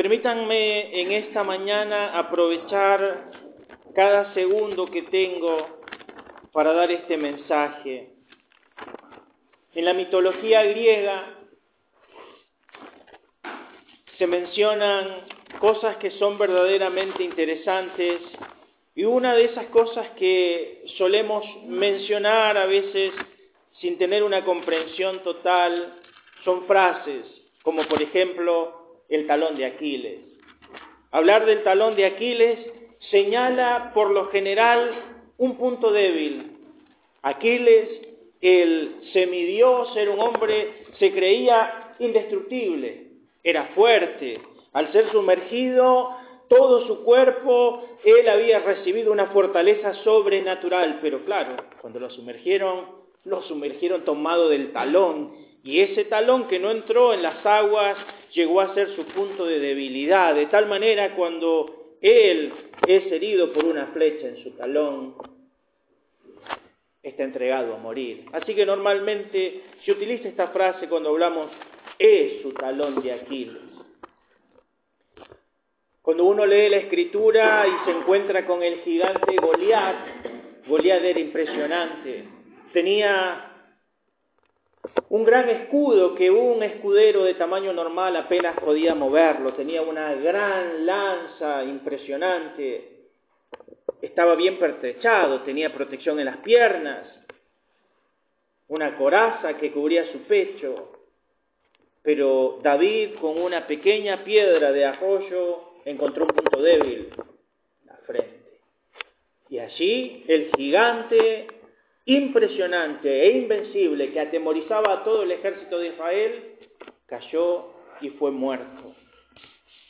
Permítanme en esta mañana aprovechar cada segundo que tengo para dar este mensaje. En la mitología griega se mencionan cosas que son verdaderamente interesantes y una de esas cosas que solemos mencionar a veces sin tener una comprensión total son frases, como por ejemplo el talón de Aquiles. Hablar del talón de Aquiles señala por lo general un punto débil. Aquiles, el semidios, era un hombre, se creía indestructible, era fuerte. Al ser sumergido, todo su cuerpo, él había recibido una fortaleza sobrenatural. Pero claro, cuando lo sumergieron, lo sumergieron tomado del talón. Y ese talón que no entró en las aguas llegó a ser su punto de debilidad. De tal manera, cuando él es herido por una flecha en su talón, está entregado a morir. Así que normalmente se utiliza esta frase cuando hablamos es su talón de Aquiles. Cuando uno lee la escritura y se encuentra con el gigante Goliat, Goliat era impresionante. Tenía un gran escudo que un escudero de tamaño normal apenas podía moverlo. Tenía una gran lanza impresionante. Estaba bien pertrechado, tenía protección en las piernas, una coraza que cubría su pecho. Pero David con una pequeña piedra de arroyo encontró un punto débil, la frente. Y allí el gigante impresionante e invencible que atemorizaba a todo el ejército de Israel cayó y fue muerto.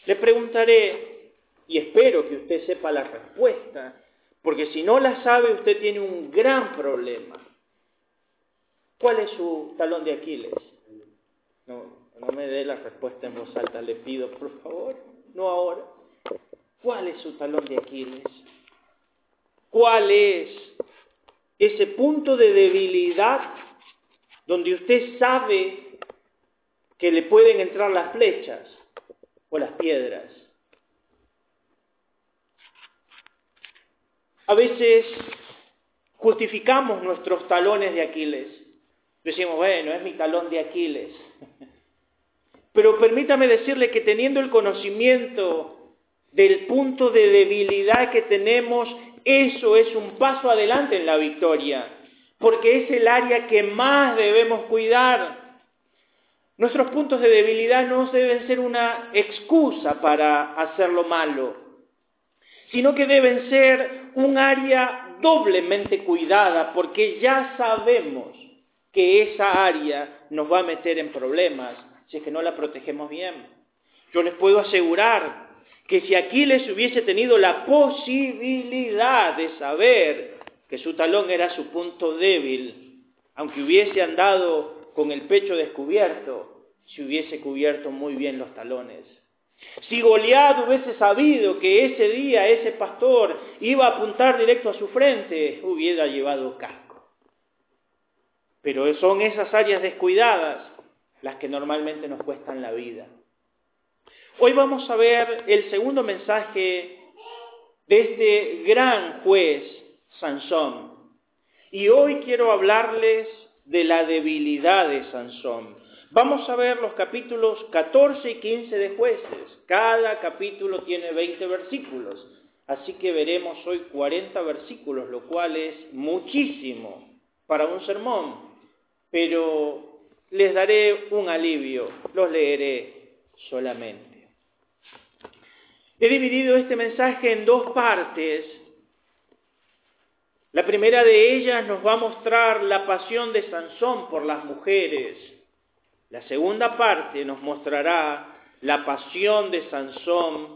Le preguntaré, y espero que usted sepa la respuesta, porque si no la sabe usted tiene un gran problema. ¿Cuál es su talón de Aquiles? No, no me dé la respuesta en voz alta, le pido, por favor, no ahora. ¿Cuál es su talón de Aquiles? ¿Cuál es ese punto de debilidad donde usted sabe que le pueden entrar las flechas o las piedras? A veces justificamos nuestros talones de Aquiles. Decimos, bueno, es mi talón de Aquiles. Pero permítame decirle que teniendo el conocimiento del punto de debilidad que tenemos, eso es un paso adelante en la victoria, porque es el área que más debemos cuidar. Nuestros puntos de debilidad no deben ser una excusa para hacer lo malo, sino que deben ser un área doblemente cuidada, porque ya sabemos que esa área nos va a meter en problemas si es que no la protegemos bien. Yo les puedo asegurar que si Aquiles hubiese tenido la posibilidad de saber que su talón era su punto débil, aunque hubiese andado con el pecho descubierto, se hubiese cubierto muy bien los talones. Si Goliat hubiese sabido que ese día ese pastor iba a apuntar directo a su frente, hubiera llevado casco. Pero son esas áreas descuidadas las que normalmente nos cuestan la vida. Hoy vamos a ver el segundo mensaje de este gran juez, Sansón. Y hoy quiero hablarles de la debilidad de Sansón. Vamos a ver los capítulos 14 y 15 de jueces. Cada capítulo tiene 20 versículos. Así que veremos hoy 40 versículos, lo cual es muchísimo para un sermón. Pero les daré un alivio, los leeré solamente. He dividido este mensaje en dos partes. La primera de ellas nos va a mostrar la pasión de Sansón por las mujeres. La segunda parte nos mostrará la pasión de Sansón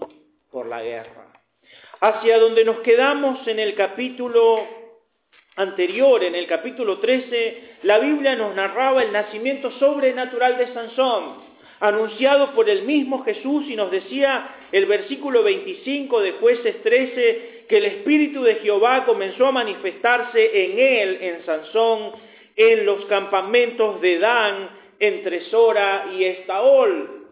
por la guerra. Hacia donde nos quedamos en el capítulo anterior, en el capítulo 13, la Biblia nos narraba el nacimiento sobrenatural de Sansón anunciado por el mismo Jesús y nos decía el versículo 25 de jueces 13 que el Espíritu de Jehová comenzó a manifestarse en él, en Sansón, en los campamentos de Dan, entre Sora y Estaol.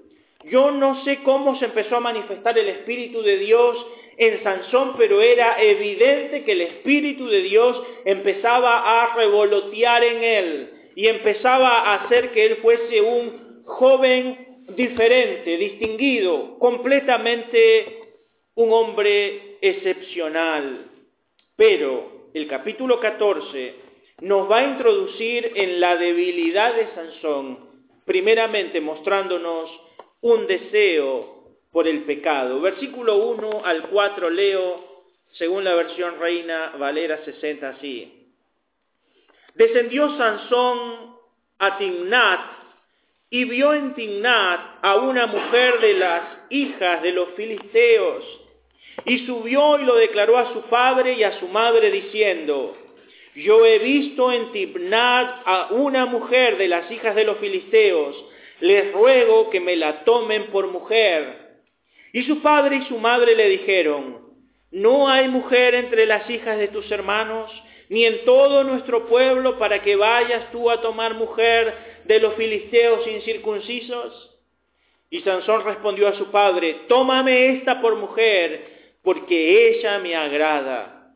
Yo no sé cómo se empezó a manifestar el Espíritu de Dios en Sansón, pero era evidente que el Espíritu de Dios empezaba a revolotear en él y empezaba a hacer que él fuese un joven diferente, distinguido, completamente un hombre excepcional. Pero el capítulo 14 nos va a introducir en la debilidad de Sansón, primeramente mostrándonos un deseo por el pecado. Versículo 1 al 4 leo, según la versión Reina Valera 60, así. Descendió Sansón a Timnat y vio en Timnat a una mujer de las hijas de los filisteos y subió y lo declaró a su padre y a su madre diciendo, yo he visto en Timnat a una mujer de las hijas de los filisteos, les ruego que me la tomen por mujer. Y su padre y su madre le dijeron, no hay mujer entre las hijas de tus hermanos, ni en todo nuestro pueblo para que vayas tú a tomar mujer de los filisteos incircuncisos. Y Sansón respondió a su padre, tómame esta por mujer, porque ella me agrada.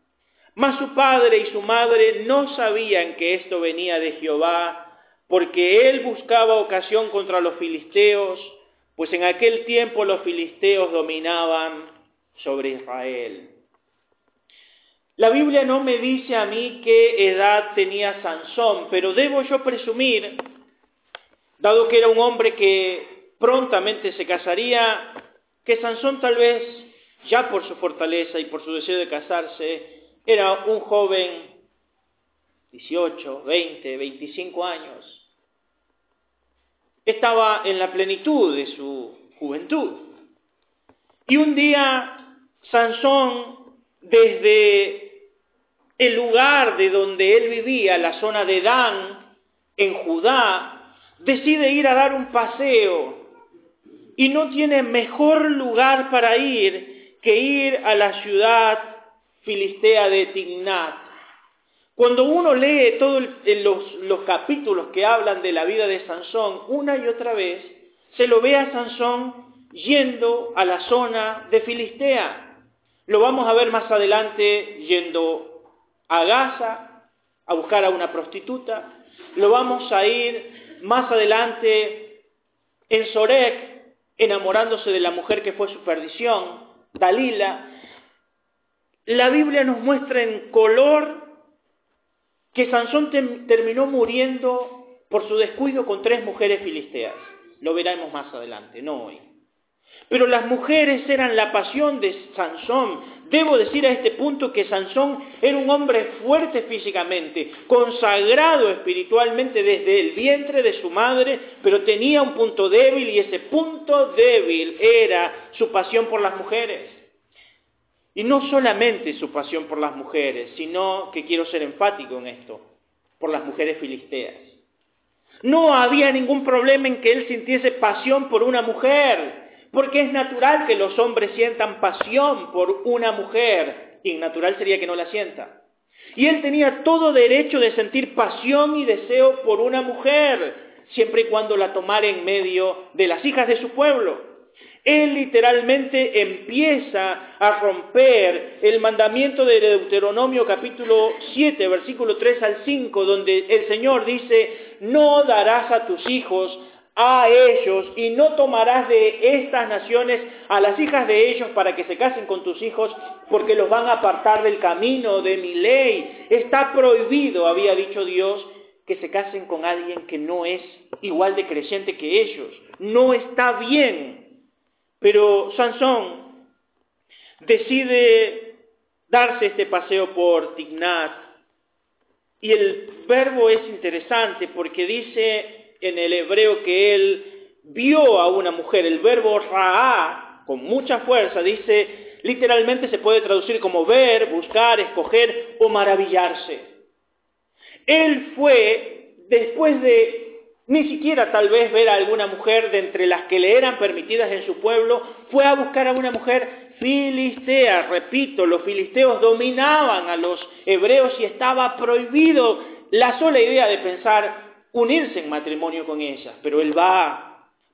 Mas su padre y su madre no sabían que esto venía de Jehová, porque él buscaba ocasión contra los filisteos, pues en aquel tiempo los filisteos dominaban sobre Israel. La Biblia no me dice a mí qué edad tenía Sansón, pero debo yo presumir, dado que era un hombre que prontamente se casaría, que Sansón tal vez, ya por su fortaleza y por su deseo de casarse, era un joven 18, 20, 25 años, estaba en la plenitud de su juventud. Y un día Sansón, desde el lugar de donde él vivía, la zona de Dan, en Judá, decide ir a dar un paseo y no tiene mejor lugar para ir que ir a la ciudad filistea de Tignat. Cuando uno lee todos los, los, capítulos que hablan de la vida de Sansón, una y otra vez, se lo ve a Sansón yendo a la zona de Filistea. Lo vamos a ver más adelante yendo a Gaza a buscar a una prostituta. Lo vamos a ir más adelante en Sorek enamorándose de la mujer que fue su perdición, Dalila. La Biblia nos muestra en color que Sansón terminó muriendo por su descuido con tres mujeres filisteas. Lo veremos más adelante, no hoy. Pero las mujeres eran la pasión de Sansón. Debo decir a este punto que Sansón era un hombre fuerte físicamente, consagrado espiritualmente desde el vientre de su madre, pero tenía un punto débil y ese punto débil era su pasión por las mujeres. Y no solamente su pasión por las mujeres, sino que quiero ser enfático en esto, por las mujeres filisteas. No había ningún problema en que él sintiese pasión por una mujer, porque es natural que los hombres sientan pasión por una mujer. Innatural sería que no la sienta. Y él tenía todo derecho de sentir pasión y deseo por una mujer, siempre y cuando la tomara en medio de las hijas de su pueblo. Él literalmente empieza a romper el mandamiento de Deuteronomio capítulo 7, versículo 3 al 5, donde el Señor dice, no darás a tus hijos a ellos y no tomarás de estas naciones a las hijas de ellos para que se casen con tus hijos porque los van a apartar del camino de mi ley. Está prohibido, había dicho Dios, que se casen con alguien que no es igual de creyente que ellos. No está bien. Pero Sansón decide darse este paseo por Tignat. Y el verbo es interesante porque dice en el hebreo que él vio a una mujer. El verbo ra'a, con mucha fuerza, dice, literalmente se puede traducir como ver, buscar, escoger o maravillarse. Él fue, después de ni siquiera tal vez ver a alguna mujer de entre las que le eran permitidas en su pueblo, fue a buscar a una mujer filistea. Repito, los filisteos dominaban a los hebreos y estaba prohibido la sola idea de pensar unirse en matrimonio con ellas. Pero él va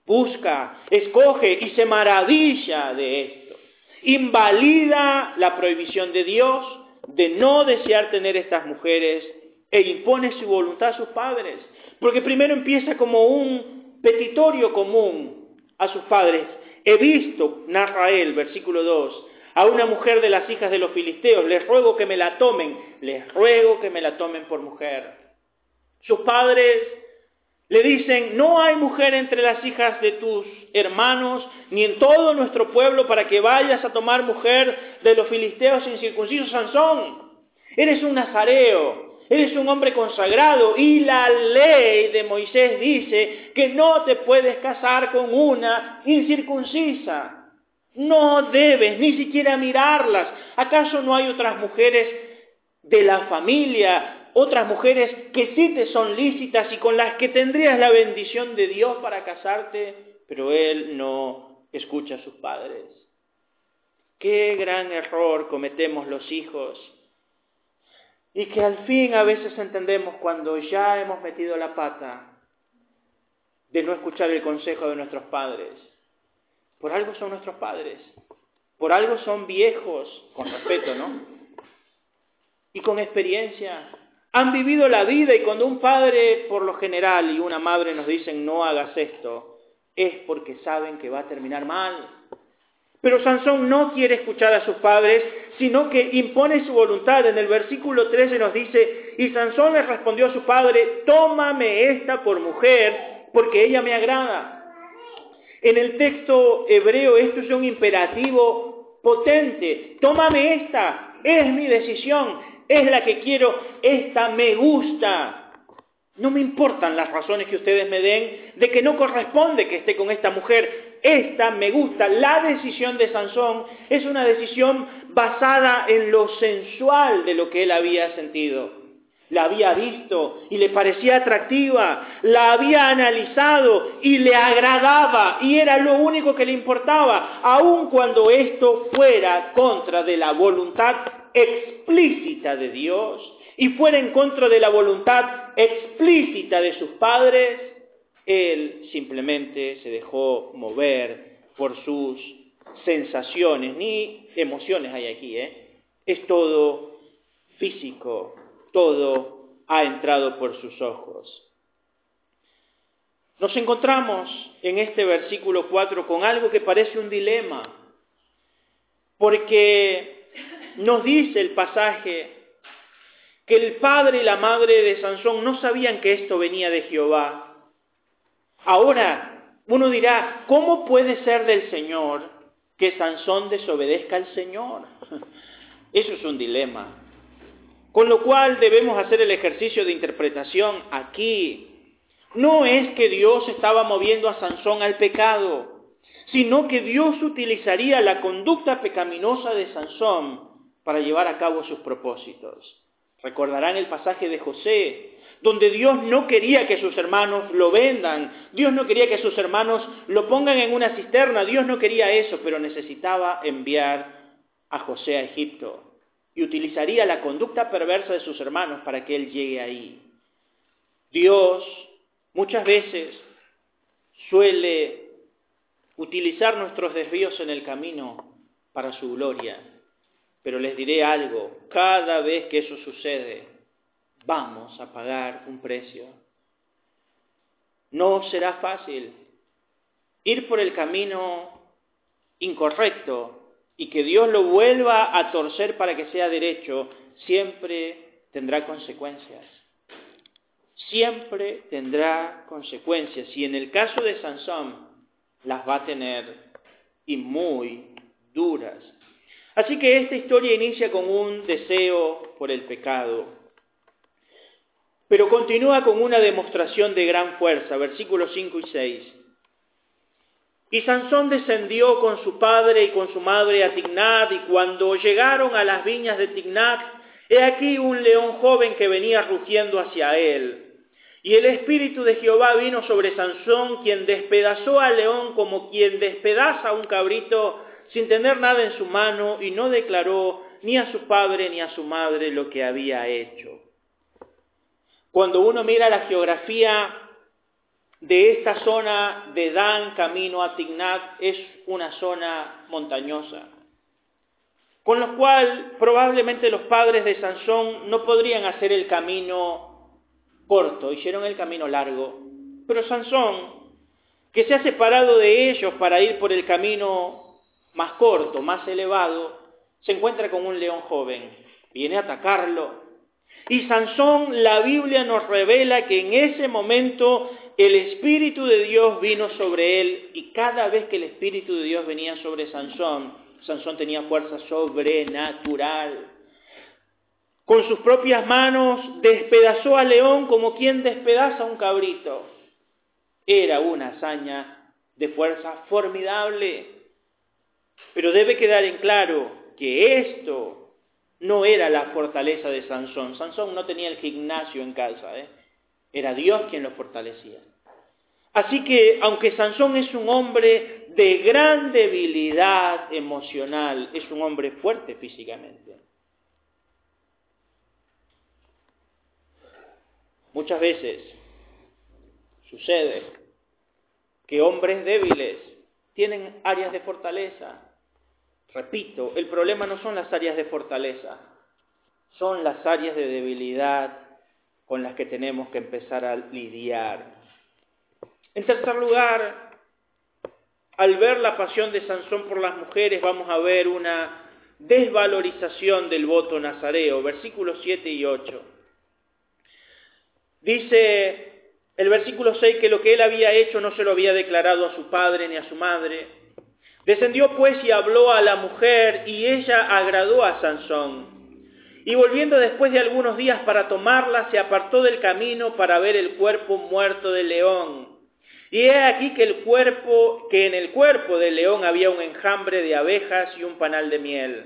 busca, escoge y se maravilla de esto. Invalida la prohibición de Dios de no desear tener estas mujeres e impone su voluntad a sus padres. Porque primero empieza como un petitorio común a sus padres. He visto, narra él, versículo 2, a una mujer de las hijas de los filisteos, les ruego que me la tomen, les ruego que me la tomen por mujer. Sus padres le dicen, no hay mujer entre las hijas de tus hermanos, ni en todo nuestro pueblo, para que vayas a tomar mujer de los filisteos incircuncisos. Sansón, eres un nazareo, eres un hombre consagrado, y la ley de Moisés dice que no te puedes casar con una incircuncisa. No debes ni siquiera mirarlas. ¿Acaso no hay otras mujeres de la familia otras mujeres que sí te son lícitas y con las que tendrías la bendición de Dios para casarte, pero él no escucha a sus padres. Qué gran error cometemos los hijos y que al fin a veces entendemos cuando ya hemos metido la pata de no escuchar el consejo de nuestros padres. Por algo son nuestros padres, por algo son viejos, con respeto, ¿no? Y con experiencia, han vivido la vida y cuando un padre por lo general y una madre nos dicen no hagas esto, es porque saben que va a terminar mal. Pero Sansón no quiere escuchar a sus padres, sino que impone su voluntad. En el versículo 13 nos dice, y Sansón le respondió a su padre, tómame esta por mujer, porque ella me agrada. En el texto hebreo esto es un imperativo potente. Tómame esta, es mi decisión, es la que quiero, esta me gusta. No me importan las razones que ustedes me den de que no corresponde que esté con esta mujer. Esta me gusta. La decisión de Sansón es una decisión basada en lo sensual de lo que él había sentido. La había visto y le parecía atractiva, la había analizado y le agradaba y era lo único que le importaba, aun cuando esto fuera contra de la voluntad explícita de Dios y fuera en contra de la voluntad explícita de sus padres, él simplemente se dejó mover por sus sensaciones, ni emociones hay aquí, ¿eh? es todo físico, todo ha entrado por sus ojos. Nos encontramos en este versículo 4 con algo que parece un dilema, porque nos dice el pasaje que el padre y la madre de Sansón no sabían que esto venía de Jehová. Ahora, uno dirá, ¿cómo puede ser del Señor que Sansón desobedezca al Señor? Eso es un dilema. Con lo cual debemos hacer el ejercicio de interpretación aquí. No es que Dios estaba moviendo a Sansón al pecado, sino que Dios utilizaría la conducta pecaminosa de Sansón para llevar a cabo sus propósitos. Recordarán el pasaje de José, donde Dios no quería que sus hermanos lo vendan, Dios no quería que sus hermanos lo pongan en una cisterna, Dios no quería eso, pero necesitaba enviar a José a Egipto y utilizaría la conducta perversa de sus hermanos para que él llegue ahí. Dios muchas veces suele utilizar nuestros desvíos en el camino para su gloria. Pero les diré algo, cada vez que eso sucede, vamos a pagar un precio. No será fácil ir por el camino incorrecto y que Dios lo vuelva a torcer para que sea derecho, siempre tendrá consecuencias. Siempre tendrá consecuencias. Y en el caso de Sansón, las va a tener y muy duras. Así que esta historia inicia con un deseo por el pecado, pero continúa con una demostración de gran fuerza, versículos 5 y 6. Y Sansón descendió con su padre y con su madre a Tignat, y cuando llegaron a las viñas de Tignat, he aquí un león joven que venía rugiendo hacia él. Y el espíritu de Jehová vino sobre Sansón, quien despedazó al león como quien despedaza a un cabrito sin tener nada en su mano y no declaró ni a su padre ni a su madre lo que había hecho. Cuando uno mira la geografía de esta zona de Dan camino a Tignat es una zona montañosa, con lo cual probablemente los padres de Sansón no podrían hacer el camino corto, hicieron el camino largo. Pero Sansón, que se ha separado de ellos para ir por el camino más corto, más elevado, se encuentra con un león joven, viene a atacarlo. Y Sansón, la Biblia nos revela que en ese momento el Espíritu de Dios vino sobre él y cada vez que el Espíritu de Dios venía sobre Sansón, Sansón tenía fuerza sobrenatural. Con sus propias manos despedazó al león como quien despedaza un cabrito. Era una hazaña de fuerza formidable. Pero debe quedar en claro que esto no era la fortaleza de Sansón. Sansón no tenía el gimnasio en casa, ¿eh? Era Dios quien lo fortalecía. Así que, aunque Sansón es un hombre de gran debilidad emocional, es un hombre fuerte físicamente. Muchas veces sucede que hombres débiles tienen áreas de fortaleza. Repito, el problema no son las áreas de fortaleza, son las áreas de debilidad con las que tenemos que empezar a lidiar. En tercer lugar, al ver la pasión de Sansón por las mujeres, vamos a ver una desvalorización del voto nazareo, versículos 7 y 8. Dice el versículo 6 que lo que él había hecho no se lo había declarado a su padre ni a su madre. Descendió pues y habló a la mujer y ella agradó a Sansón. Y volviendo después de algunos días para tomarla, se apartó del camino para ver el cuerpo muerto del león. Y he aquí que el cuerpo, que en el cuerpo del león había un enjambre de abejas y un panal de miel.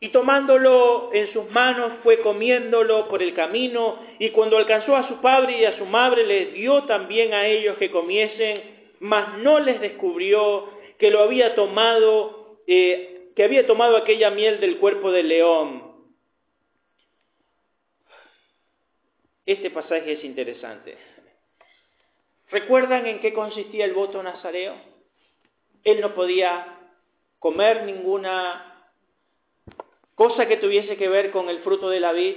Y tomándolo en sus manos fue comiéndolo por el camino, y cuando alcanzó a su padre y a su madre les dio también a ellos que comiesen, mas no les descubrió que lo había tomado, eh, que había tomado aquella miel del cuerpo del león. Este pasaje es interesante. ¿Recuerdan en qué consistía el voto nazareo? Él no podía comer ninguna cosa que tuviese que ver con el fruto de la vid,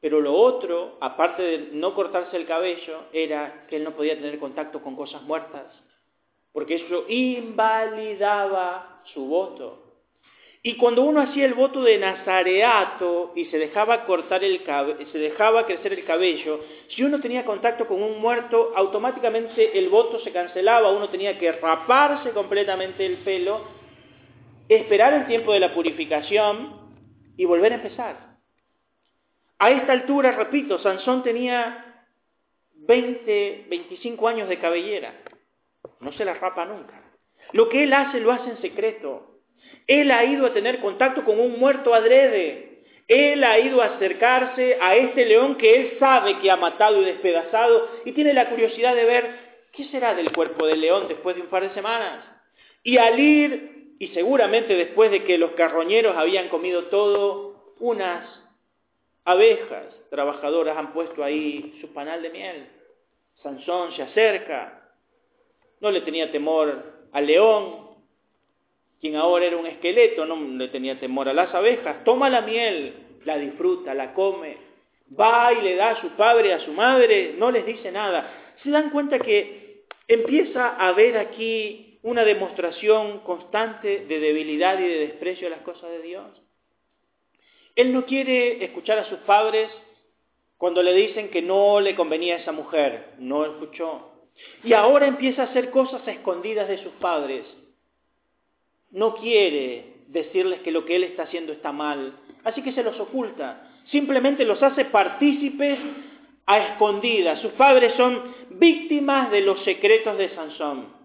pero lo otro, aparte de no cortarse el cabello, era que él no podía tener contacto con cosas muertas, porque eso invalidaba su voto. Y cuando uno hacía el voto de nazareato y se dejaba cortar el se dejaba crecer el cabello, si uno tenía contacto con un muerto, automáticamente el voto se cancelaba, uno tenía que raparse completamente el pelo, esperar el tiempo de la purificación y volver a empezar. A esta altura, repito, Sansón tenía 20, 25 años de cabellera. No se la rapa nunca. Lo que él hace lo hace en secreto. Él ha ido a tener contacto con un muerto adrede. Él ha ido a acercarse a este león que él sabe que ha matado y despedazado y tiene la curiosidad de ver qué será del cuerpo del león después de un par de semanas. Y al ir y seguramente después de que los carroñeros habían comido todo, unas abejas trabajadoras han puesto ahí su panal de miel. Sansón se acerca, no le tenía temor al león, quien ahora era un esqueleto, no le tenía temor a las abejas, toma la miel, la disfruta, la come, va y le da a su padre, a su madre, no les dice nada. Se dan cuenta que empieza a ver aquí una demostración constante de debilidad y de desprecio a las cosas de Dios. Él no quiere escuchar a sus padres cuando le dicen que no le convenía a esa mujer, no escuchó. Y ahora empieza a hacer cosas escondidas de sus padres. No quiere decirles que lo que él está haciendo está mal, así que se los oculta. Simplemente los hace partícipes a escondidas. Sus padres son víctimas de los secretos de Sansón.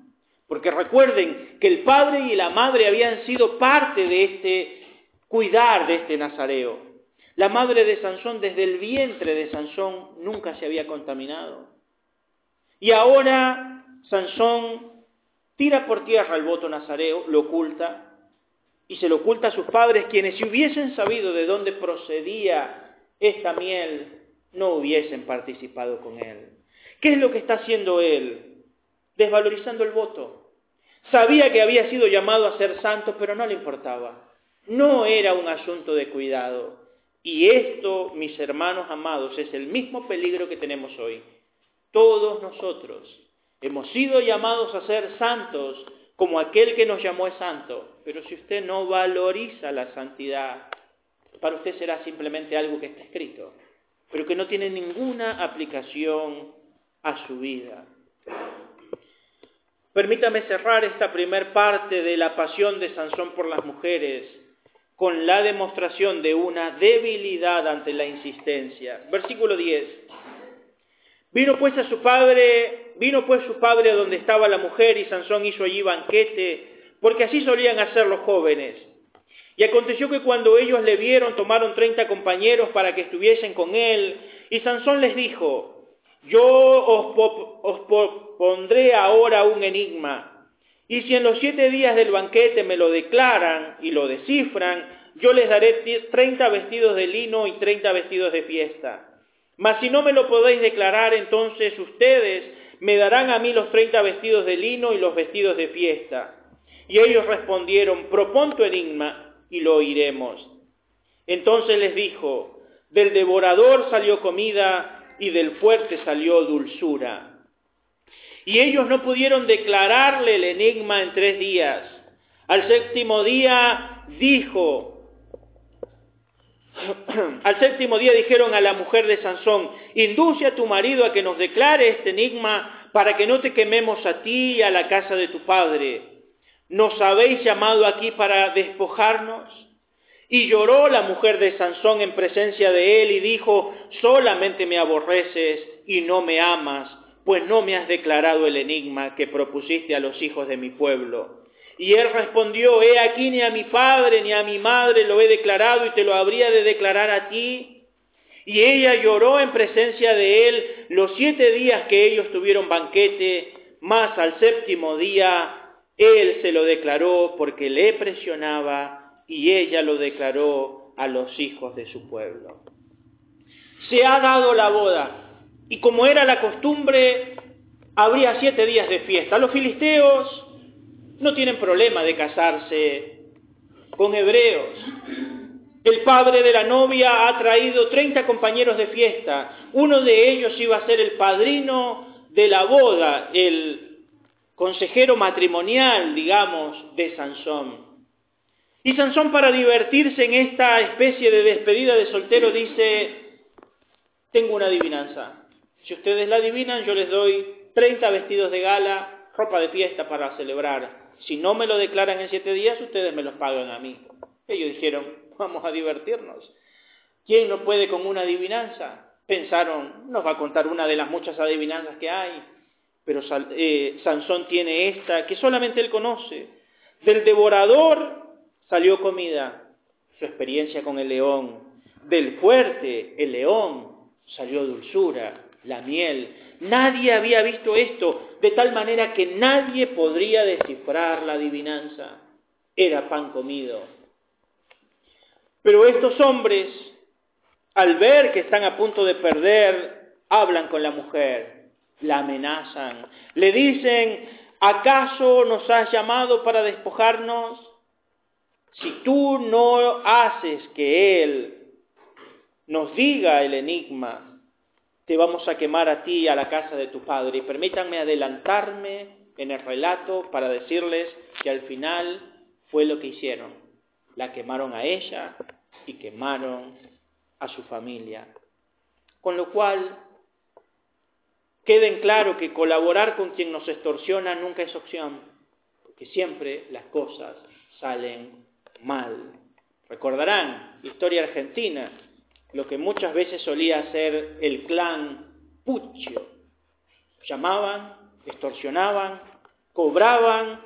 Porque recuerden que el padre y la madre habían sido parte de este cuidar de este nazareo. La madre de Sansón desde el vientre de Sansón nunca se había contaminado. Y ahora Sansón tira por tierra el voto nazareo, lo oculta, y se lo oculta a sus padres, quienes si hubiesen sabido de dónde procedía esta miel, no hubiesen participado con él. ¿Qué es lo que está haciendo él? Desvalorizando el voto. Sabía que había sido llamado a ser santo, pero no le importaba. No era un asunto de cuidado. Y esto, mis hermanos amados, es el mismo peligro que tenemos hoy. Todos nosotros hemos sido llamados a ser santos como aquel que nos llamó es santo. Pero si usted no valoriza la santidad, para usted será simplemente algo que está escrito, pero que no tiene ninguna aplicación a su vida. Permítame cerrar esta primer parte de la pasión de Sansón por las mujeres con la demostración de una debilidad ante la insistencia. Versículo 10. Vino pues a su padre, vino pues su padre donde estaba la mujer y Sansón hizo allí banquete, porque así solían hacer los jóvenes. Y aconteció que cuando ellos le vieron, tomaron treinta compañeros para que estuviesen con él, y Sansón les dijo, yo os, os pondré ahora un enigma, y si en los siete días del banquete me lo declaran y lo descifran, yo les daré treinta vestidos de lino y treinta vestidos de fiesta. Mas si no me lo podéis declarar, entonces ustedes me darán a mí los treinta vestidos de lino y los vestidos de fiesta. Y ellos respondieron, propon tu enigma y lo oiremos. Entonces les dijo, del devorador salió comida y del fuerte salió dulzura. Y ellos no pudieron declararle el enigma en tres días. Al séptimo día dijo, al séptimo día dijeron a la mujer de Sansón, induce a tu marido a que nos declare este enigma para que no te quememos a ti y a la casa de tu padre. ¿Nos habéis llamado aquí para despojarnos? Y lloró la mujer de Sansón en presencia de él y dijo, solamente me aborreces y no me amas, pues no me has declarado el enigma que propusiste a los hijos de mi pueblo. Y él respondió, he aquí ni a mi padre ni a mi madre lo he declarado y te lo habría de declarar a ti. Y ella lloró en presencia de él los siete días que ellos tuvieron banquete, más al séptimo día él se lo declaró porque le presionaba y ella lo declaró a los hijos de su pueblo. Se ha dado la boda y como era la costumbre, habría siete días de fiesta. Los filisteos no tienen problema de casarse con hebreos. El padre de la novia ha traído 30 compañeros de fiesta. Uno de ellos iba a ser el padrino de la boda, el consejero matrimonial, digamos, de Sansón. Y Sansón para divertirse en esta especie de despedida de soltero dice, tengo una adivinanza. Si ustedes la adivinan, yo les doy 30 vestidos de gala, ropa de fiesta para celebrar. Si no me lo declaran en siete días, ustedes me los pagan a mí. Ellos dijeron, vamos a divertirnos. ¿Quién no puede con una adivinanza? Pensaron, nos va a contar una de las muchas adivinanzas que hay. Pero eh, Sansón tiene esta que solamente él conoce. Del devorador salió comida, su experiencia con el león. Del fuerte, el león, salió dulzura, la miel. Nadie había visto esto, de tal manera que nadie podría descifrar la adivinanza. Era pan comido. Pero estos hombres, al ver que están a punto de perder, hablan con la mujer la amenazan, le dicen, ¿acaso nos has llamado para despojarnos? Si tú no haces que Él nos diga el enigma, te vamos a quemar a ti y a la casa de tu padre. Y permítanme adelantarme en el relato para decirles que al final fue lo que hicieron. La quemaron a ella y quemaron a su familia. Con lo cual Queden claro que colaborar con quien nos extorsiona nunca es opción, porque siempre las cosas salen mal. Recordarán, historia argentina, lo que muchas veces solía hacer el clan Puccio. Llamaban, extorsionaban, cobraban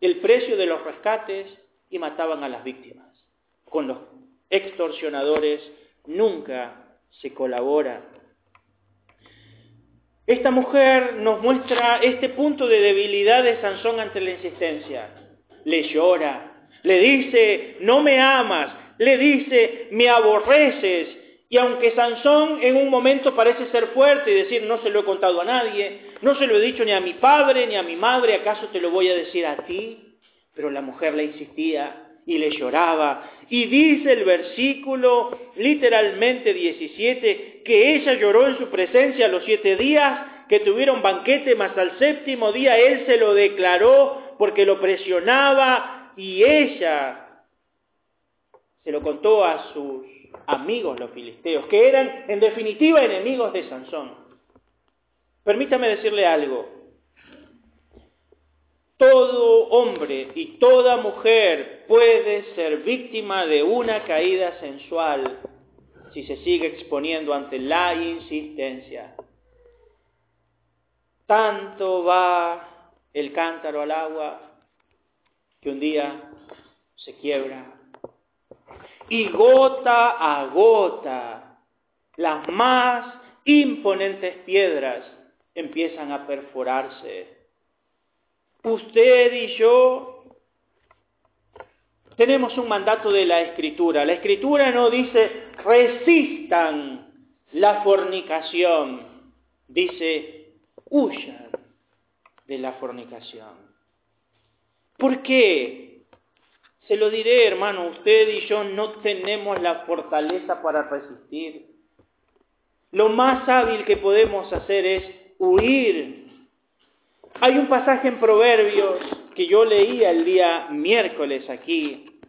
el precio de los rescates y mataban a las víctimas. Con los extorsionadores nunca se colabora esta mujer nos muestra este punto de debilidad de Sansón ante la insistencia. Le llora, le dice, no me amas, le dice, me aborreces, Y aunque Sansón en un momento parece ser fuerte y decir, no se lo he contado a nadie, no se lo he dicho ni a mi padre ni a mi madre, ¿acaso te lo voy a decir a ti? Pero la mujer le insistía y le lloraba. Y dice el versículo literalmente 17, que ella lloró en su presencia los siete días, que tuvieron banquete, mas al séptimo día él se lo declaró porque lo presionaba y ella se lo contó a sus amigos los filisteos, que eran en definitiva enemigos de Sansón. Permítame decirle algo. Todo hombre y toda mujer puede ser víctima de una caída sensual si se sigue exponiendo ante la insistencia. Tanto va el cántaro al agua que un día se quiebra y gota a gota las más imponentes piedras empiezan a perforarse. Usted y yo tenemos un mandato de la escritura. La escritura no dice resistan la fornicación, dice huyan de la fornicación. ¿Por qué? Se lo diré, hermano, usted y yo no tenemos la fortaleza para resistir. Lo más hábil que podemos hacer es huir. Hay un pasaje en Proverbios que yo leía el día miércoles aquí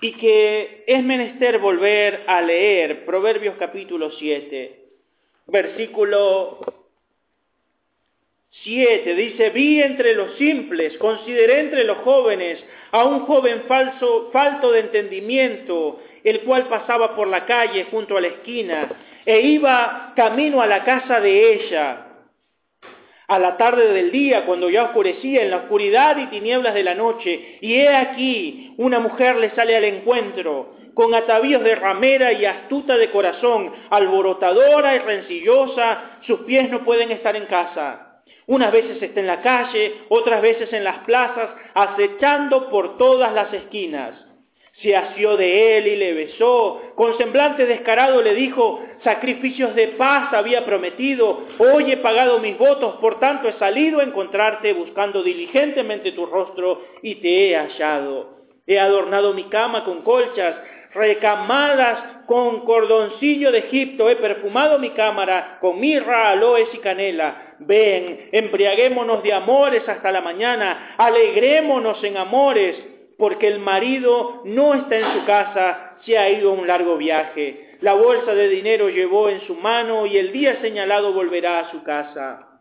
y que es menester volver a leer, Proverbios capítulo 7, versículo 7 dice, vi entre los simples, consideré entre los jóvenes a un joven falso, falto de entendimiento, el cual pasaba por la calle junto a la esquina e iba camino a la casa de ella. A la tarde del día, cuando ya oscurecía en la oscuridad y tinieblas de la noche, y he aquí, una mujer le sale al encuentro, con atavíos de ramera y astuta de corazón, alborotadora y rencillosa, sus pies no pueden estar en casa. Unas veces está en la calle, otras veces en las plazas, acechando por todas las esquinas. Se asió de él y le besó. Con semblante descarado le dijo, sacrificios de paz había prometido. Hoy he pagado mis votos, por tanto he salido a encontrarte buscando diligentemente tu rostro y te he hallado. He adornado mi cama con colchas, recamadas con cordoncillo de Egipto, he perfumado mi cámara con mirra, aloes y canela. Ven, embriaguémonos de amores hasta la mañana, alegrémonos en amores, porque el marido no está en su casa, se ha ido a un largo viaje. La bolsa de dinero llevó en su mano y el día señalado volverá a su casa.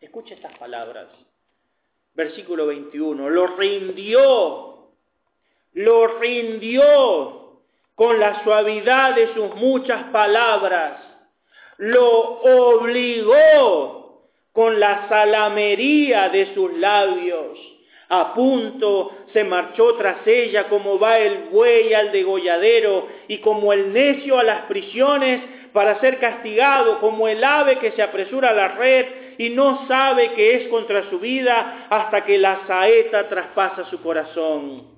Escucha estas palabras. Versículo 21. Lo rindió, lo rindió con la suavidad de sus muchas palabras, lo obligó con la salamería de sus labios. A punto se marchó tras ella como va el buey al degolladero y como el necio a las prisiones para ser castigado, como el ave que se apresura a la red y no sabe que es contra su vida hasta que la saeta traspasa su corazón.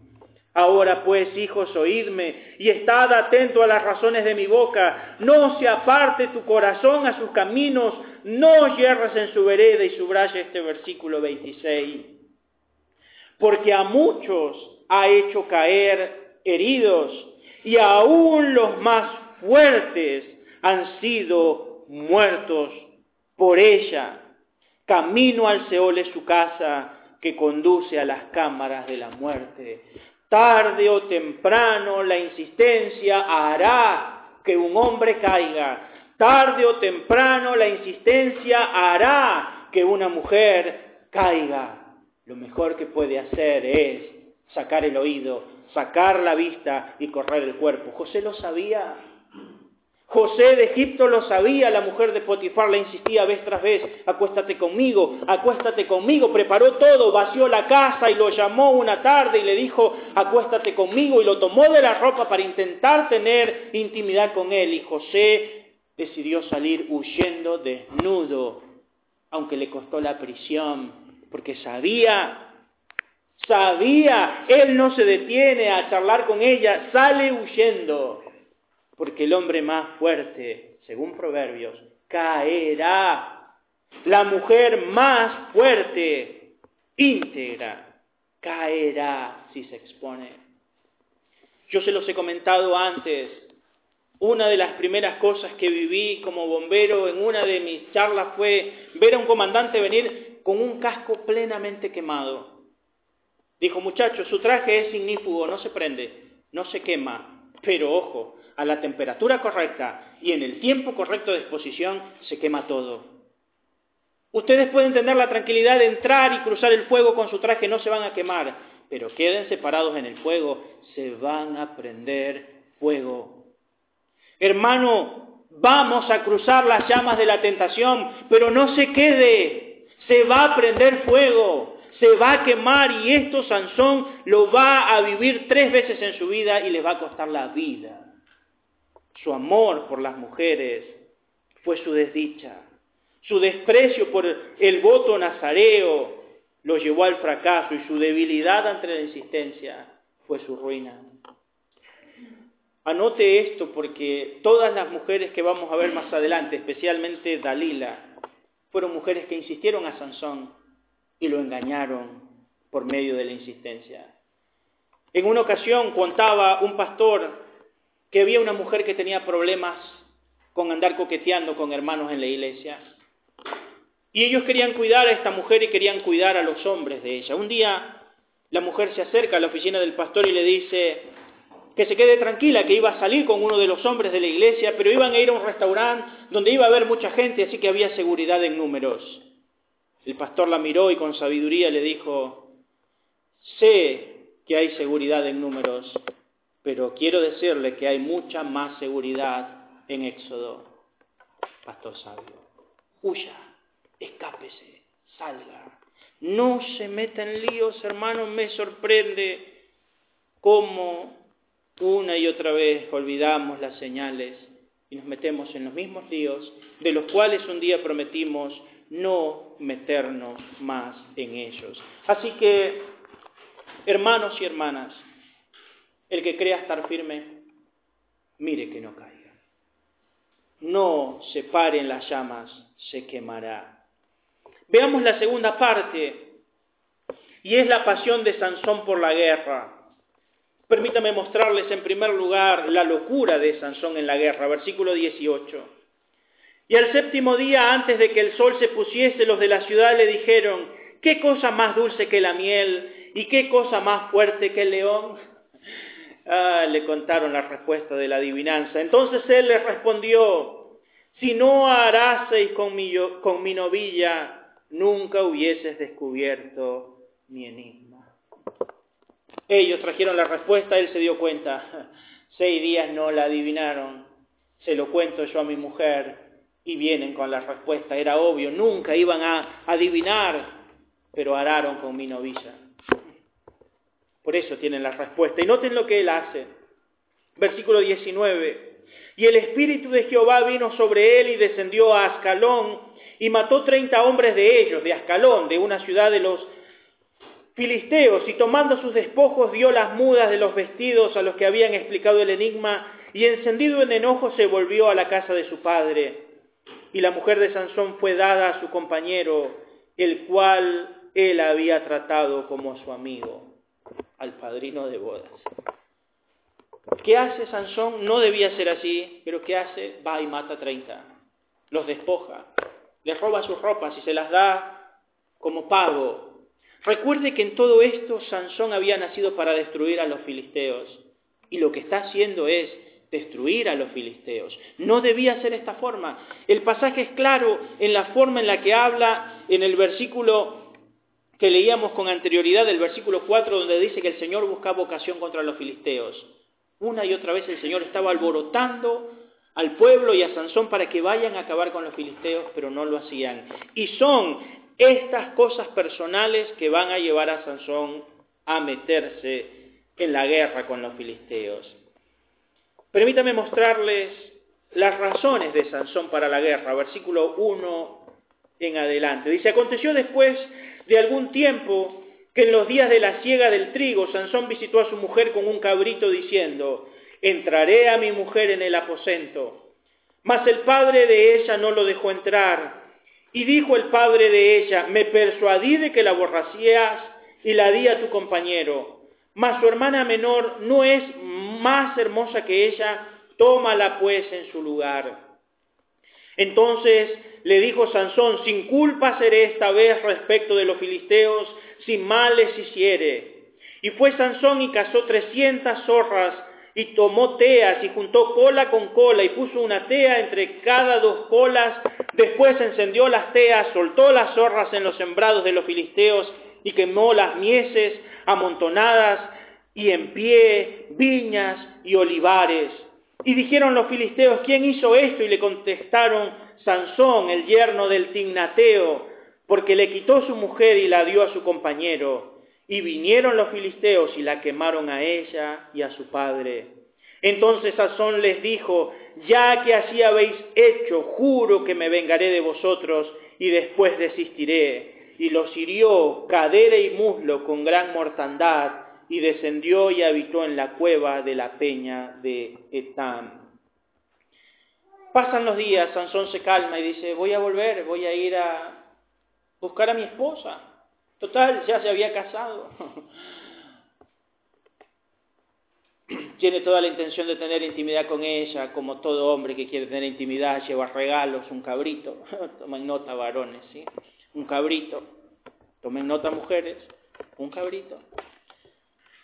Ahora pues, hijos, oídme y estad atento a las razones de mi boca. No se aparte tu corazón a sus caminos, no yerres en su vereda y subraya este versículo 26. Porque a muchos ha hecho caer heridos y aún los más fuertes han sido muertos por ella. Camino al Seol es su casa que conduce a las cámaras de la muerte. Tarde o temprano la insistencia hará que un hombre caiga. Tarde o temprano la insistencia hará que una mujer caiga. Lo mejor que puede hacer es sacar el oído, sacar la vista y correr el cuerpo. José lo sabía. José de Egipto lo sabía, la mujer de Potifar le insistía vez tras vez, acuéstate conmigo, acuéstate conmigo, preparó todo, vació la casa y lo llamó una tarde y le dijo, acuéstate conmigo y lo tomó de la ropa para intentar tener intimidad con él y José decidió salir huyendo desnudo, aunque le costó la prisión, porque sabía, sabía, él no se detiene a charlar con ella, sale huyendo. Porque el hombre más fuerte, según Proverbios, caerá. La mujer más fuerte, íntegra, caerá si se expone. Yo se los he comentado antes, una de las primeras cosas que viví como bombero en una de mis charlas fue ver a un comandante venir con un casco plenamente quemado. Dijo, muchachos, su traje es ignífugo, no se prende, no se quema, pero ojo, a la temperatura correcta y en el tiempo correcto de exposición se quema todo. Ustedes pueden tener la tranquilidad de entrar y cruzar el fuego con su traje, no se van a quemar, pero queden separados en el fuego, se van a prender fuego. Hermano, vamos a cruzar las llamas de la tentación, pero no se quede, se va a prender fuego, se va a quemar y esto Sansón lo va a vivir tres veces en su vida y le va a costar la vida. Su amor por las mujeres fue su desdicha. Su desprecio por el voto nazareo lo llevó al fracaso y su debilidad ante la insistencia fue su ruina. Anote esto porque todas las mujeres que vamos a ver más adelante, especialmente Dalila, fueron mujeres que insistieron a Sansón y lo engañaron por medio de la insistencia. En una ocasión contaba un pastor que había una mujer que tenía problemas con andar coqueteando con hermanos en la iglesia. Y ellos querían cuidar a esta mujer y querían cuidar a los hombres de ella. Un día la mujer se acerca a la oficina del pastor y le dice, que se quede tranquila, que iba a salir con uno de los hombres de la iglesia, pero iban a ir a un restaurante donde iba a haber mucha gente, así que había seguridad en números. El pastor la miró y con sabiduría le dijo, sé que hay seguridad en números, pero quiero decirle que hay mucha más seguridad en Éxodo. Pastor sabio, huya, escápese, salga. No se meta en líos, hermano, me sorprende cómo una y otra vez olvidamos las señales y nos metemos en los mismos líos de los cuales un día prometimos no meternos más en ellos. Así que, hermanos y hermanas, el que crea estar firme, mire que no caiga. No se pare en las llamas, se quemará. Veamos la segunda parte, y es la pasión de Sansón por la guerra. Permítame mostrarles en primer lugar la locura de Sansón en la guerra, versículo 18. Y al séptimo día, antes de que el sol se pusiese, los de la ciudad le dijeron, ¿qué cosa más dulce que la miel y qué cosa más fuerte que el león? Ah, le contaron la respuesta de la adivinanza. Entonces él les respondió, si no haraseis con mi, con mi novilla, nunca hubieses descubierto mi enigma. Ellos trajeron la respuesta, él se dio cuenta. Seis días no la adivinaron. Se lo cuento yo a mi mujer y vienen con la respuesta. Era obvio, nunca iban a adivinar, pero araron con mi novilla. Por eso tienen la respuesta. Y noten lo que él hace. Versículo 19. Y el Espíritu de Jehová vino sobre él y descendió a Ascalón y mató treinta hombres de ellos, de Ascalón, de una ciudad de los filisteos y tomando sus despojos dio las mudas de los vestidos a los que habían explicado el enigma y encendido en enojo se volvió a la casa de su padre. Y la mujer de Sansón fue dada a su compañero, el cual él había tratado como su amigo, al padrino de bodas. ¿Qué hace Sansón? No debía ser así, pero ¿qué hace? Va y mata a treinta. Los despoja, les roba sus ropas y se las da como pago Recuerde que en todo esto Sansón había nacido para destruir a los filisteos y lo que está haciendo es destruir a los filisteos. No debía ser esta forma. El pasaje es claro en la forma en la que habla en el versículo que leíamos con anterioridad, el versículo 4, donde dice que el Señor buscaba ocasión contra los filisteos. Una y otra vez el Señor estaba alborotando al pueblo y a Sansón para que vayan a acabar con los filisteos, pero no lo hacían. Y son estas cosas personales que van a llevar a Sansón a meterse en la guerra con los filisteos. Permítame mostrarles las razones de Sansón para la guerra, versículo 1 en adelante. Dice, aconteció después de algún tiempo que en los días de la siega del trigo, Sansón visitó a su mujer con un cabrito diciendo, entraré a mi mujer en el aposento. Mas el padre de ella no lo dejó entrar. Y dijo el padre de ella, me persuadí de que la borracías y la di a tu compañero. Mas su hermana menor no es más hermosa que ella, tómala pues en su lugar. Entonces le dijo Sansón, sin culpa seré esta vez respecto de los filisteos, sin males hiciere. Y fue Sansón y cazó trescientas zorras y tomó teas y juntó cola con cola y puso una tea entre cada dos colas. Después encendió las teas, soltó las zorras en los sembrados de los filisteos y quemó las mieses amontonadas y en pie, viñas y olivares. Y dijeron los filisteos, ¿quién hizo esto? Y le contestaron, Sansón, el yerno del Tignateo, porque le quitó su mujer y la dio a su compañero. Y vinieron los filisteos y la quemaron a ella y a su padre. Entonces Sansón les dijo, ya que así habéis hecho, juro que me vengaré de vosotros y después desistiré. Y los hirió cadera y muslo con gran mortandad y descendió y habitó en la cueva de la peña de Etam. Pasan los días, Sansón se calma y dice, voy a volver, voy a ir a buscar a mi esposa. Total, ya se había casado. Tiene toda la intención de tener intimidad con ella, como todo hombre que quiere tener intimidad, lleva regalos, un cabrito. Tomen nota, varones, ¿sí? Un cabrito. Tomen nota, mujeres, un cabrito.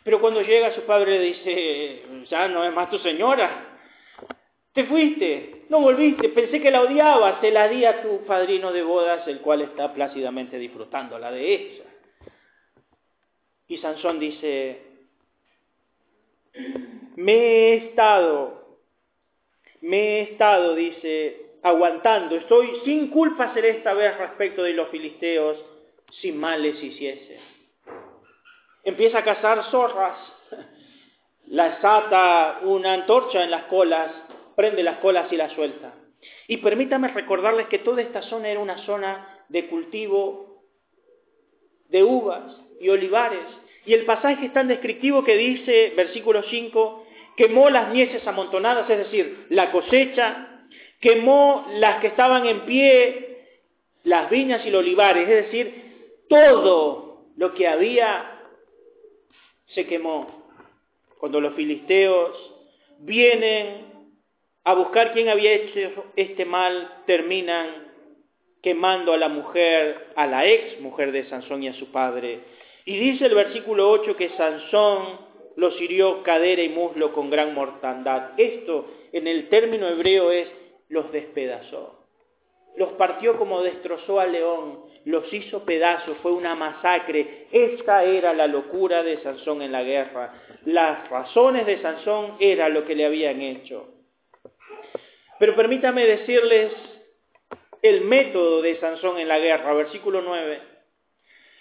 Pero cuando llega su padre le dice, ya no es más tu señora, te fuiste, no volviste, pensé que la odiabas, se la di a tu padrino de bodas, el cual está plácidamente disfrutando la de ella. Y Sansón dice, me he estado, me he estado, dice, aguantando, estoy sin culpa ser esta vez respecto de los filisteos, sin males hiciese. Empieza a cazar zorras, las ata una antorcha en las colas, prende las colas y las suelta. Y permítame recordarles que toda esta zona era una zona de cultivo de uvas y olivares. Y el pasaje es tan descriptivo que dice, versículo 5, quemó las mieses amontonadas, es decir, la cosecha, quemó las que estaban en pie, las viñas y los olivares, es decir, todo lo que había se quemó. Cuando los filisteos vienen a buscar quién había hecho este mal, terminan quemando a la mujer, a la ex mujer de Sansón y a su padre. Y dice el versículo 8 que Sansón los hirió cadera y muslo con gran mortandad. Esto en el término hebreo es los despedazó. Los partió como destrozó al león, los hizo pedazos, fue una masacre. Esta era la locura de Sansón en la guerra. Las razones de Sansón era lo que le habían hecho. Pero permítame decirles el método de Sansón en la guerra, versículo 9.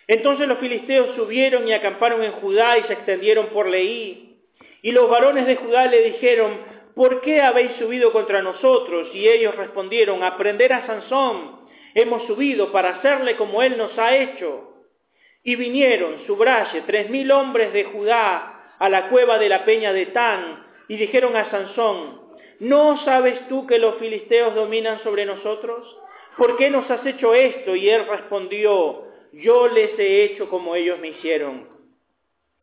Entonces los filisteos subieron y acamparon en Judá y se extendieron por Leí. Y los varones de Judá le dijeron, ¿por qué habéis subido contra nosotros? Y ellos respondieron, aprender a Sansón. Hemos subido para hacerle como él nos ha hecho. Y vinieron, subraye, tres mil hombres de Judá a la cueva de la peña de Tan, y dijeron a Sansón, ¿No sabes tú que los filisteos dominan sobre nosotros? ¿Por qué nos has hecho esto? Y él respondió, yo les he hecho como ellos me hicieron.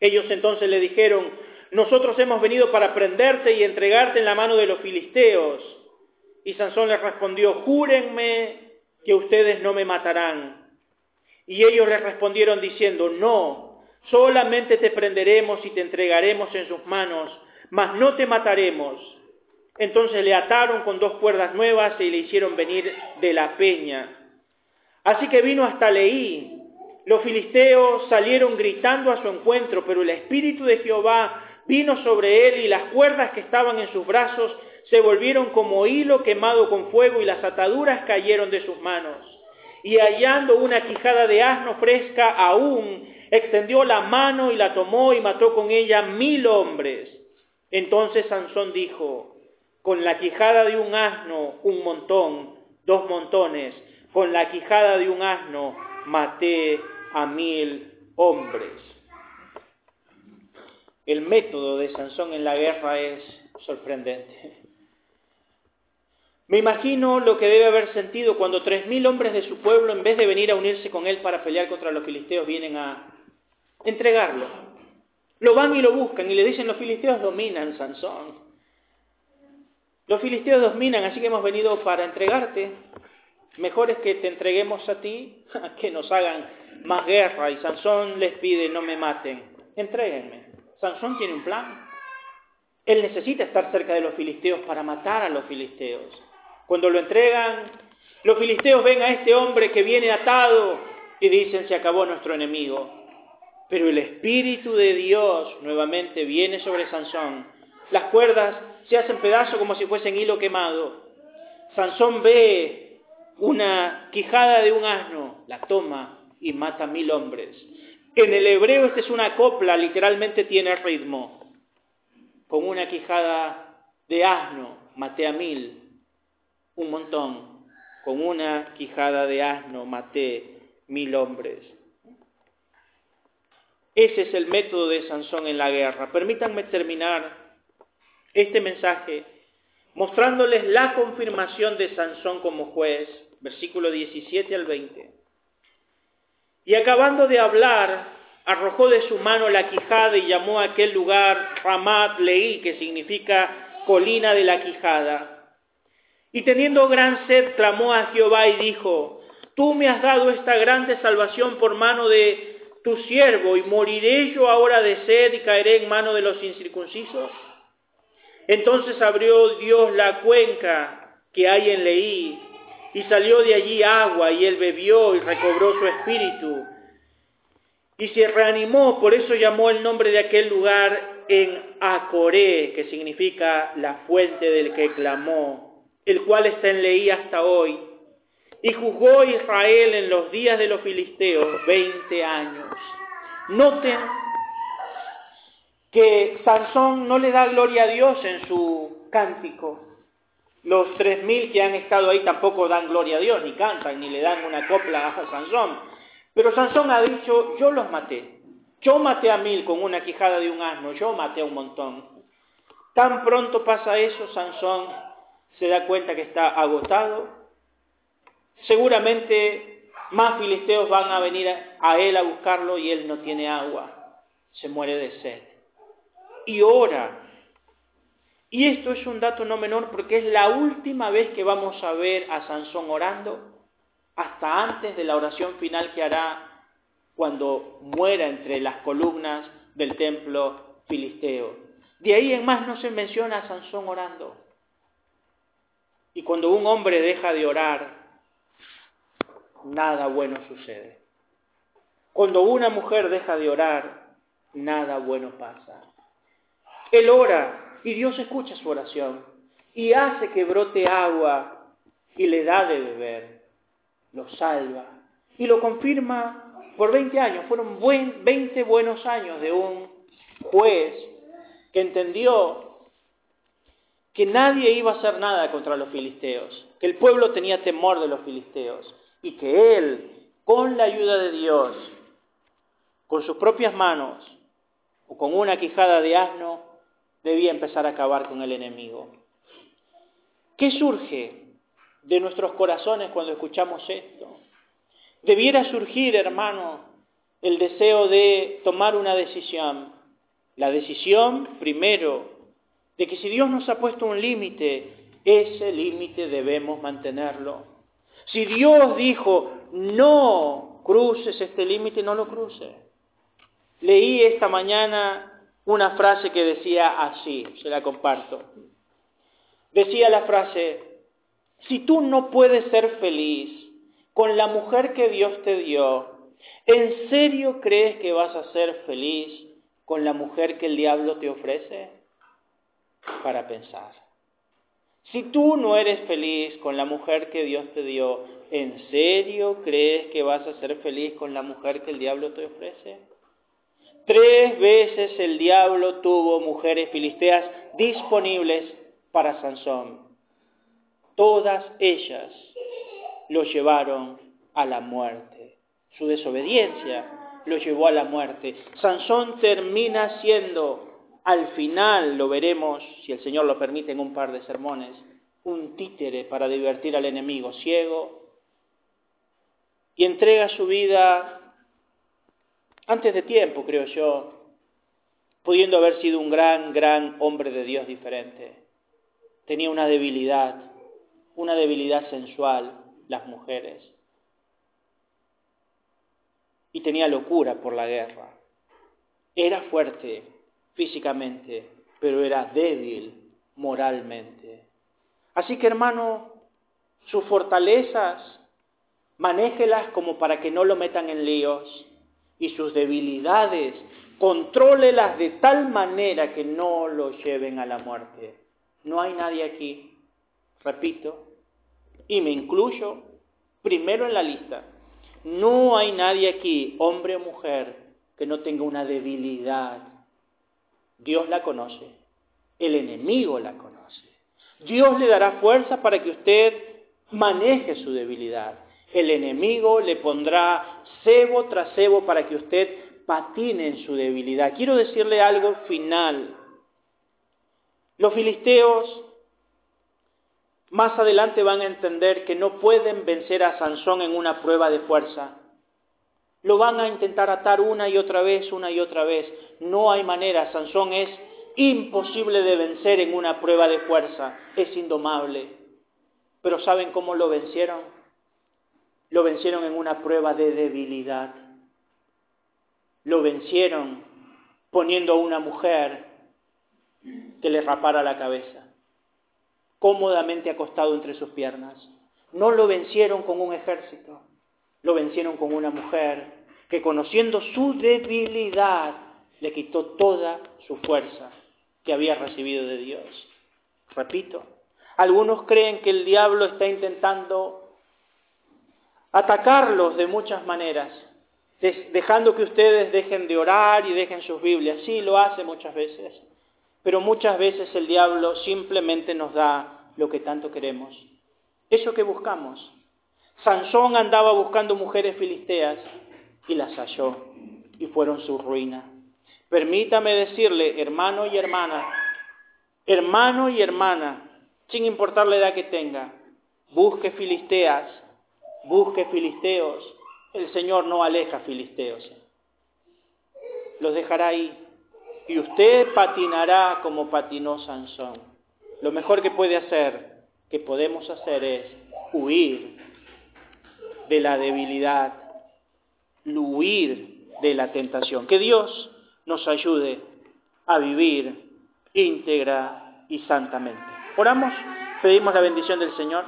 Ellos entonces le dijeron, nosotros hemos venido para prenderte y entregarte en la mano de los filisteos. Y Sansón les respondió, júrenme que ustedes no me matarán. Y ellos le respondieron diciendo, no, solamente te prenderemos y te entregaremos en sus manos, mas no te mataremos entonces le ataron con dos cuerdas nuevas y le hicieron venir de la peña. Así que vino hasta Leí. Los filisteos salieron gritando a su encuentro, pero el Espíritu de Jehová vino sobre él y las cuerdas que estaban en sus brazos se volvieron como hilo quemado con fuego y las ataduras cayeron de sus manos. Y hallando una quijada de asno fresca aún, extendió la mano y la tomó y mató con ella mil hombres. Entonces Sansón dijo, con la quijada de un asno un montón, dos montones, con la quijada de un asno maté a mil hombres. El método de Sansón en la guerra es sorprendente. Me imagino lo que debe haber sentido cuando tres mil hombres de su pueblo, en vez de venir a unirse con él para pelear contra los filisteos, vienen a entregarlo. Lo van y lo buscan y le dicen los filisteos dominan Sansón. Los filisteos dominan, así que hemos venido para entregarte. Mejor es que te entreguemos a ti, que nos hagan más guerra. Y Sansón les pide, no me maten, entréguenme. Sansón tiene un plan. Él necesita estar cerca de los filisteos para matar a los filisteos. Cuando lo entregan, los filisteos ven a este hombre que viene atado y dicen, se acabó nuestro enemigo. Pero el Espíritu de Dios nuevamente viene sobre Sansón. Las cuerdas se hacen pedazo como si fuesen hilo quemado. Sansón ve una quijada de un asno, la toma y mata a mil hombres. En el hebreo esta es una copla, literalmente tiene ritmo. Con una quijada de asno maté a mil un montón. Con una quijada de asno maté mil hombres. Ese es el método de Sansón en la guerra. Permítanme terminar este mensaje mostrándoles la confirmación de Sansón como juez, versículo 17 al 20. Y acabando de hablar, arrojó de su mano la quijada y llamó a aquel lugar Ramat Leí, que significa colina de la quijada. Y teniendo gran sed, clamó a Jehová y dijo, Tú me has dado esta grande salvación por mano de tu siervo, y moriré yo ahora de sed y caeré en mano de los incircuncisos. Entonces abrió Dios la cuenca que hay en Leí, y salió de allí agua, y él bebió y recobró su espíritu. Y se reanimó, por eso llamó el nombre de aquel lugar en Acoré, que significa la fuente del que clamó el cual está en Leí hasta hoy. Y juzgó Israel en los días de los filisteos 20 años. Noten que Sansón no le da gloria a Dios en su cántico. Los tres mil que han estado ahí tampoco dan gloria a Dios, ni cantan, ni le dan una copla a Sansón. Pero Sansón ha dicho, yo los maté. Yo maté a mil con una quijada de un asno, yo maté a un montón. Tan pronto pasa eso, Sansón se da cuenta que está agotado. Seguramente más filisteos van a venir a él a buscarlo y él no tiene agua. Se muere de sed. Y ora. Y esto es un dato no menor porque es la última vez que vamos a ver a Sansón orando hasta antes de la oración final que hará cuando muera entre las columnas del templo filisteo. De ahí en más no se menciona a Sansón orando. Y cuando un hombre deja de orar, nada bueno sucede. Cuando una mujer deja de orar, nada bueno pasa. Él ora y Dios escucha su oración y hace que brote agua y le da de beber, lo salva y lo confirma por 20 años. Fueron 20 buenos años de un juez que entendió que nadie iba a hacer nada contra los filisteos, que el pueblo tenía temor de los filisteos y que él, con la ayuda de Dios, con sus propias manos o con una quijada de asno, debía empezar a acabar con el enemigo. ¿Qué surge de nuestros corazones cuando escuchamos esto? Debiera surgir, hermano, el deseo de tomar una decisión. La decisión, primero, de que si Dios nos ha puesto un límite, ese límite debemos mantenerlo. Si Dios dijo, no cruces este límite, no lo cruce. Leí esta mañana una frase que decía así, se la comparto. Decía la frase, si tú no puedes ser feliz con la mujer que Dios te dio, ¿en serio crees que vas a ser feliz con la mujer que el diablo te ofrece? para pensar. Si tú no eres feliz con la mujer que Dios te dio, ¿en serio crees que vas a ser feliz con la mujer que el diablo te ofrece? Tres veces el diablo tuvo mujeres filisteas disponibles para Sansón. Todas ellas lo llevaron a la muerte. Su desobediencia lo llevó a la muerte. Sansón termina siendo al final lo veremos, si el Señor lo permite, en un par de sermones, un títere para divertir al enemigo ciego y entrega su vida antes de tiempo, creo yo, pudiendo haber sido un gran, gran hombre de Dios diferente. Tenía una debilidad, una debilidad sensual, las mujeres. Y tenía locura por la guerra. Era fuerte físicamente, pero era débil moralmente. Así que hermano, sus fortalezas, manéjelas como para que no lo metan en líos y sus debilidades, contrólelas de tal manera que no lo lleven a la muerte. No hay nadie aquí, repito, y me incluyo primero en la lista. No hay nadie aquí, hombre o mujer, que no tenga una debilidad. Dios la conoce, el enemigo la conoce. Dios le dará fuerza para que usted maneje su debilidad. El enemigo le pondrá cebo tras cebo para que usted patine en su debilidad. Quiero decirle algo final. Los filisteos más adelante van a entender que no pueden vencer a Sansón en una prueba de fuerza. Lo van a intentar atar una y otra vez, una y otra vez. No hay manera. Sansón es imposible de vencer en una prueba de fuerza. Es indomable. Pero ¿saben cómo lo vencieron? Lo vencieron en una prueba de debilidad. Lo vencieron poniendo a una mujer que le rapara la cabeza cómodamente acostado entre sus piernas. No lo vencieron con un ejército, lo vencieron con una mujer que conociendo su debilidad le quitó toda su fuerza que había recibido de Dios. Repito, algunos creen que el diablo está intentando atacarlos de muchas maneras, dejando que ustedes dejen de orar y dejen sus Biblias. Sí, lo hace muchas veces. Pero muchas veces el diablo simplemente nos da lo que tanto queremos. Eso que buscamos. Sansón andaba buscando mujeres filisteas y las halló y fueron su ruina. Permítame decirle, hermano y hermana, hermano y hermana, sin importar la edad que tenga, busque filisteas, busque filisteos. El Señor no aleja filisteos. Los dejará ahí y usted patinará como patinó Sansón. Lo mejor que puede hacer, que podemos hacer es huir de la debilidad, huir de la tentación. Que Dios nos ayude a vivir íntegra y santamente. Oramos, pedimos la bendición del Señor.